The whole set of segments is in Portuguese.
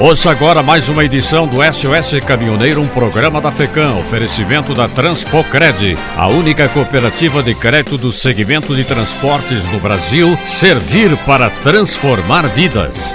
Ouça agora mais uma edição do SOS Caminhoneiro, um programa da FECAM, oferecimento da Transpocred, a única cooperativa de crédito do segmento de transportes no Brasil, servir para transformar vidas.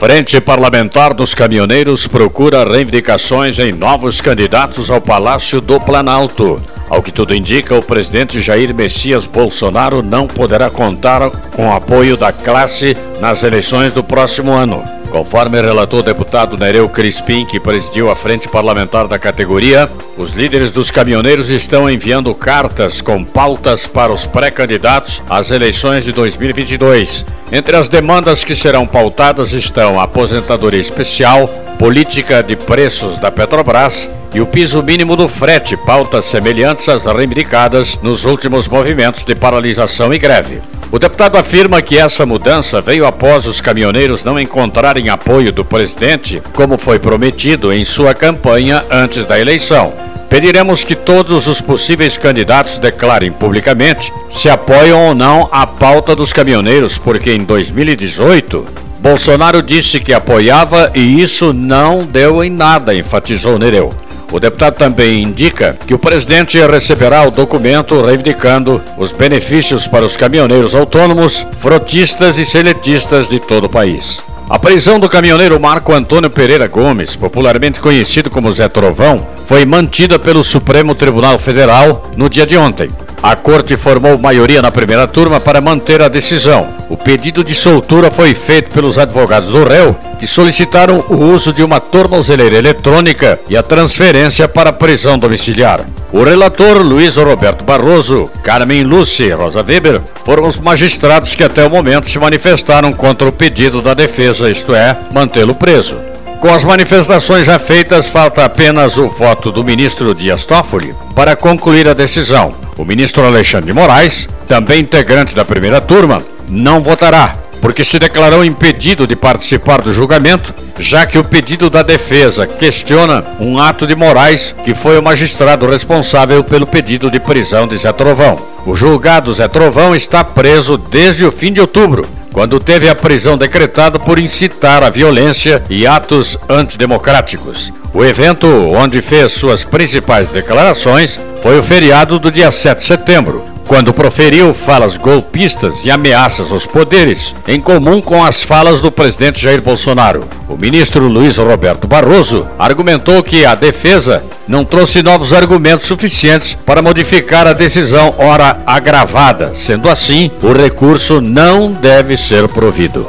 Frente Parlamentar dos Caminhoneiros procura reivindicações em novos candidatos ao Palácio do Planalto. Ao que tudo indica, o presidente Jair Messias Bolsonaro não poderá contar com o apoio da classe nas eleições do próximo ano. Conforme relatou o deputado Nereu Crispim, que presidiu a frente parlamentar da categoria, os líderes dos caminhoneiros estão enviando cartas com pautas para os pré-candidatos às eleições de 2022. Entre as demandas que serão pautadas estão aposentadoria especial, política de preços da Petrobras, e o piso mínimo do frete, pautas semelhantes às reivindicadas nos últimos movimentos de paralisação e greve. O deputado afirma que essa mudança veio após os caminhoneiros não encontrarem apoio do presidente, como foi prometido em sua campanha antes da eleição. Pediremos que todos os possíveis candidatos declarem publicamente se apoiam ou não a pauta dos caminhoneiros, porque em 2018 Bolsonaro disse que apoiava e isso não deu em nada, enfatizou Nereu. O deputado também indica que o presidente receberá o documento reivindicando os benefícios para os caminhoneiros autônomos, frotistas e seletistas de todo o país. A prisão do caminhoneiro Marco Antônio Pereira Gomes, popularmente conhecido como Zé Trovão, foi mantida pelo Supremo Tribunal Federal no dia de ontem. A corte formou maioria na primeira turma para manter a decisão. O pedido de soltura foi feito pelos advogados do réu, que solicitaram o uso de uma tornozeleira eletrônica e a transferência para prisão domiciliar. O relator Luiz Roberto Barroso, Carmen Lúcia e Rosa Weber foram os magistrados que até o momento se manifestaram contra o pedido da defesa, isto é, mantê-lo preso. Com as manifestações já feitas, falta apenas o voto do ministro Dias Toffoli para concluir a decisão. O ministro Alexandre de Moraes, também integrante da primeira turma, não votará, porque se declarou impedido de participar do julgamento, já que o pedido da defesa questiona um ato de Moraes, que foi o magistrado responsável pelo pedido de prisão de Zé Trovão. O julgado Zé Trovão está preso desde o fim de outubro quando teve a prisão decretada por incitar a violência e atos antidemocráticos. O evento, onde fez suas principais declarações, foi o feriado do dia 7 de setembro, quando proferiu falas golpistas e ameaças aos poderes, em comum com as falas do presidente Jair Bolsonaro. O ministro Luiz Roberto Barroso argumentou que a defesa não trouxe novos argumentos suficientes para modificar a decisão ora agravada. Sendo assim, o recurso não deve ser provido.